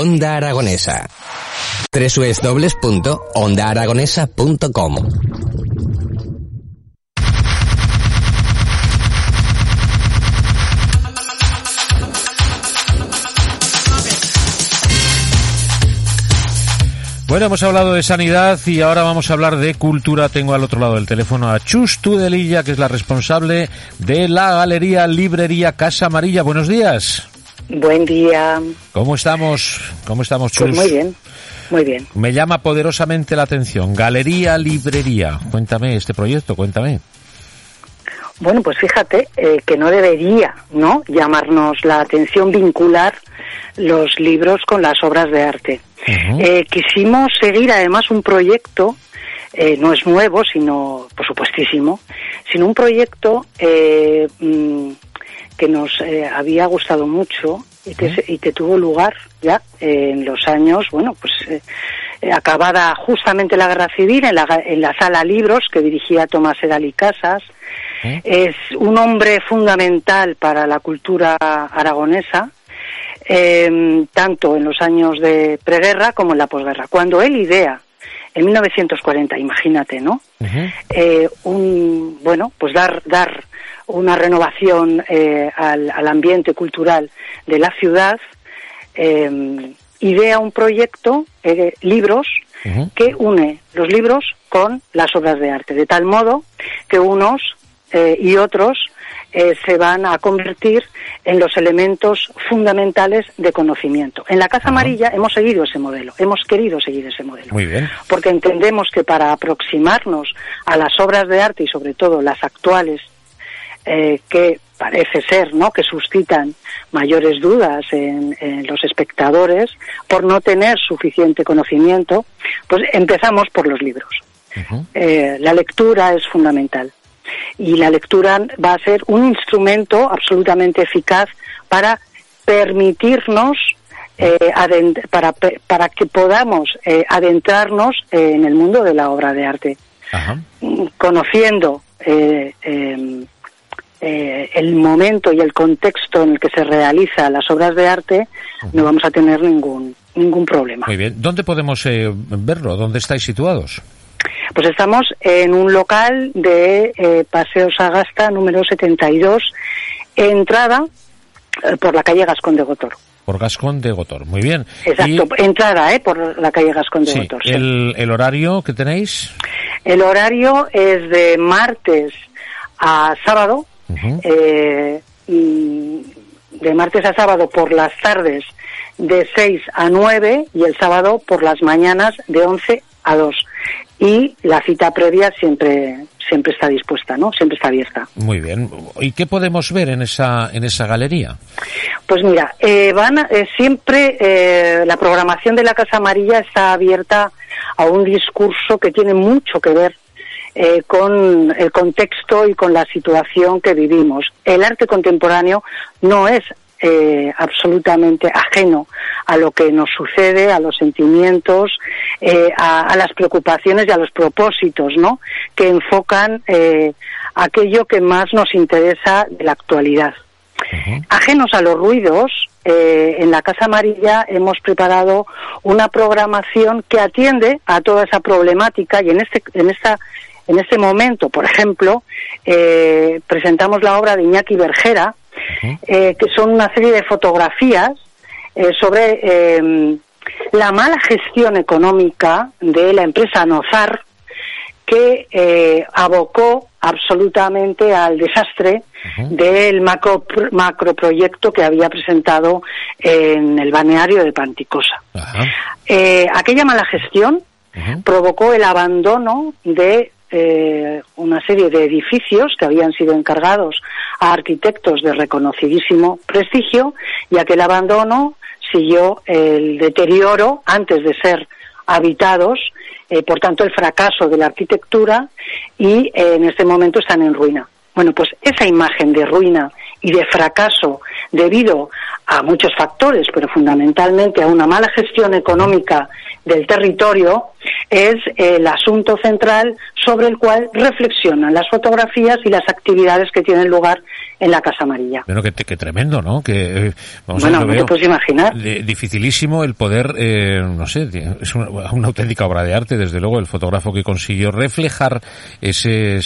Onda Aragonesa. www.ondaaragonesa.com Bueno, hemos hablado de sanidad y ahora vamos a hablar de cultura. Tengo al otro lado del teléfono a Chus Tudelilla, que es la responsable de la Galería Librería Casa Amarilla. Buenos días. Buen día. ¿Cómo estamos? ¿Cómo estamos, Chus? Pues muy bien, muy bien. Me llama poderosamente la atención. Galería Librería. Cuéntame este proyecto, cuéntame. Bueno, pues fíjate eh, que no debería, ¿no? Llamarnos la atención vincular los libros con las obras de arte. Eh, quisimos seguir además un proyecto, eh, no es nuevo, sino, por supuestísimo, sino un proyecto eh, mm, que nos había gustado mucho y que, y que tuvo lugar ya en los años, bueno, pues acabada justamente la guerra civil en la, en la sala libros que dirigía Tomás Edali Casas. Es un hombre fundamental para la cultura aragonesa eh, tanto en los años de preguerra como en la posguerra. Cuando él idea, en 1940, imagínate, ¿no? eh, un, bueno, pues dar, dar una renovación eh, al, al, ambiente cultural de la ciudad, eh, idea un proyecto, eh, libros, que une los libros con las obras de arte, de tal modo que unos eh, y otros eh, se van a convertir en los elementos fundamentales de conocimiento. En la Casa Amarilla hemos seguido ese modelo, hemos querido seguir ese modelo. Muy bien. Porque entendemos que para aproximarnos a las obras de arte y sobre todo las actuales, eh, que parece ser, ¿no? Que suscitan mayores dudas en, en, los espectadores por no tener suficiente conocimiento, pues empezamos por los libros. Uh -huh. eh, la lectura es fundamental y la lectura va a ser un instrumento absolutamente eficaz para permitirnos eh, para, para que podamos eh, adentrarnos en el mundo de la obra de arte, Ajá. conociendo eh, el momento y el contexto en el que se realizan las obras de arte, uh -huh. no vamos a tener ningún ningún problema. Muy bien. ¿Dónde podemos verlo? ¿Dónde estáis situados? Pues estamos en un local de eh, Paseo Sagasta número 72, entrada eh, por la calle Gascón de Gotor. Por Gascón de Gotor, muy bien. Exacto, y... entrada eh, por la calle Gascón de sí, Gotor. Sí. El, ¿El horario que tenéis? El horario es de martes a sábado, uh -huh. y de martes a sábado por las tardes de 6 a 9 y el sábado por las mañanas de 11 a 2 y la cita previa siempre siempre está dispuesta, ¿no? Siempre está abierta. Muy bien. ¿Y qué podemos ver en esa en esa galería? Pues mira, eh, van eh, siempre eh, la programación de la Casa Amarilla está abierta a un discurso que tiene mucho que ver eh, con el contexto y con la situación que vivimos. El arte contemporáneo no es eh, absolutamente ajeno a lo que nos sucede, a los sentimientos, eh, a, a, las preocupaciones y a los propósitos, ¿no? Que enfocan eh, aquello que más nos interesa de la actualidad. Uh -huh. Ajenos a los ruidos, eh, en la Casa Amarilla hemos preparado una programación que atiende a toda esa problemática y en este, en esta, en este momento, por ejemplo, eh, presentamos la obra de Iñaki Bergera, eh, que son una serie de fotografías eh, sobre la mala gestión económica de la empresa Nozar, que abocó absolutamente al desastre uh -huh. del macro, macroproyecto que había presentado en el balneario de Panticosa. Uh -huh. aquella mala gestión uh -huh. provocó el abandono de eh, una serie de edificios que habían sido encargados a arquitectos de reconocidísimo prestigio y aquel abandono siguió el deterioro antes de ser habitados, eh, por tanto el fracaso de la arquitectura y eh, en este momento están en ruina. Bueno, pues esa imagen de ruina y de fracaso debido a muchos factores, pero fundamentalmente a una mala gestión económica del territorio, es el asunto central sobre el cual reflexionan las fotografías y las actividades que tienen lugar en la Casa Amarilla. Bueno, que, tremendo, ¿no? Que, eh, bueno, no te puedes imaginar. dificilísimo el poder, eh, no sé, es una, auténtica obra de arte, desde luego, el fotógrafo que consiguió reflejar ese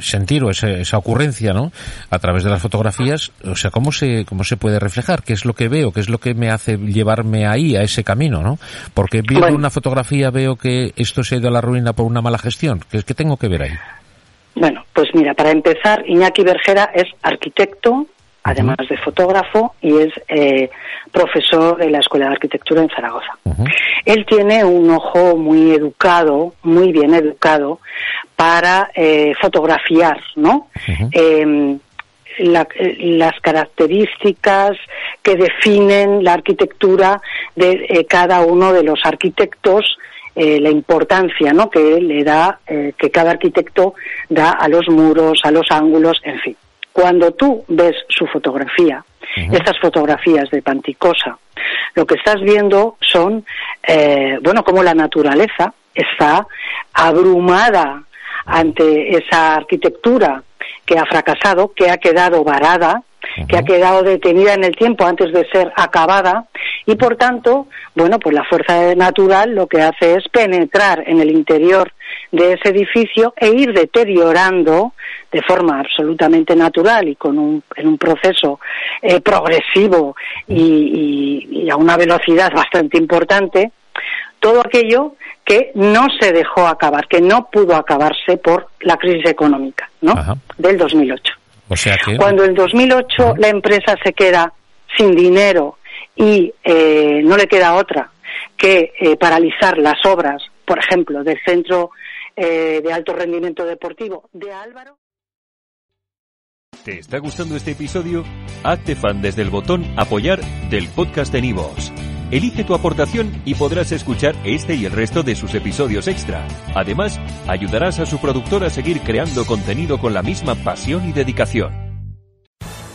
sentir o esa ocurrencia, ¿no? A través de las fotografías, o sea, ¿cómo se, cómo se puede reflejar? ¿Qué es lo que veo? ¿Qué es lo que me hace llevarme ahí, a ese camino, ¿no? Porque viendo una fotografía veo que esto se ha ido a la ruina por una mala gestión. ¿Qué, qué tengo que ver ahí? Bueno, pues mira, para empezar, Iñaki Bergera es arquitecto, además de fotógrafo, y es eh, profesor de la Escuela de Arquitectura en Zaragoza. Él tiene un ojo muy educado, muy bien educado, para eh, fotografiar, ¿no? Em, las características que definen la arquitectura de eh, cada uno de los arquitectos eh, la importancia ¿no? que le da, eh, que cada arquitecto da a los muros, a los ángulos, en fin. Cuando tú ves su fotografía, estas fotografías de Panticosa, lo que estás viendo son, eh, bueno, como la naturaleza está abrumada ante esa arquitectura que ha fracasado, que ha quedado varada, que ha quedado detenida en el tiempo antes de ser acabada y por tanto, bueno, pues la fuerza natural lo que hace es penetrar en el interior de ese edificio e ir deteriorando de forma absolutamente natural y con un, en un proceso eh, progresivo y, y, a una velocidad bastante importante todo aquello que no se dejó acabar, que no pudo acabarse por la crisis económica ¿no? del 2008. Cuando en 2008 la empresa se queda sin dinero y eh, no le queda otra que eh, paralizar las obras, por ejemplo, del Centro eh, de Alto Rendimiento Deportivo de Álvaro. ¿Te está gustando este episodio? Hazte fan desde el botón Apoyar del podcast de Nivos. Elige tu aportación y podrás escuchar este y el resto de sus episodios extra. Además, ayudarás a su productor a seguir creando contenido con la misma pasión y dedicación.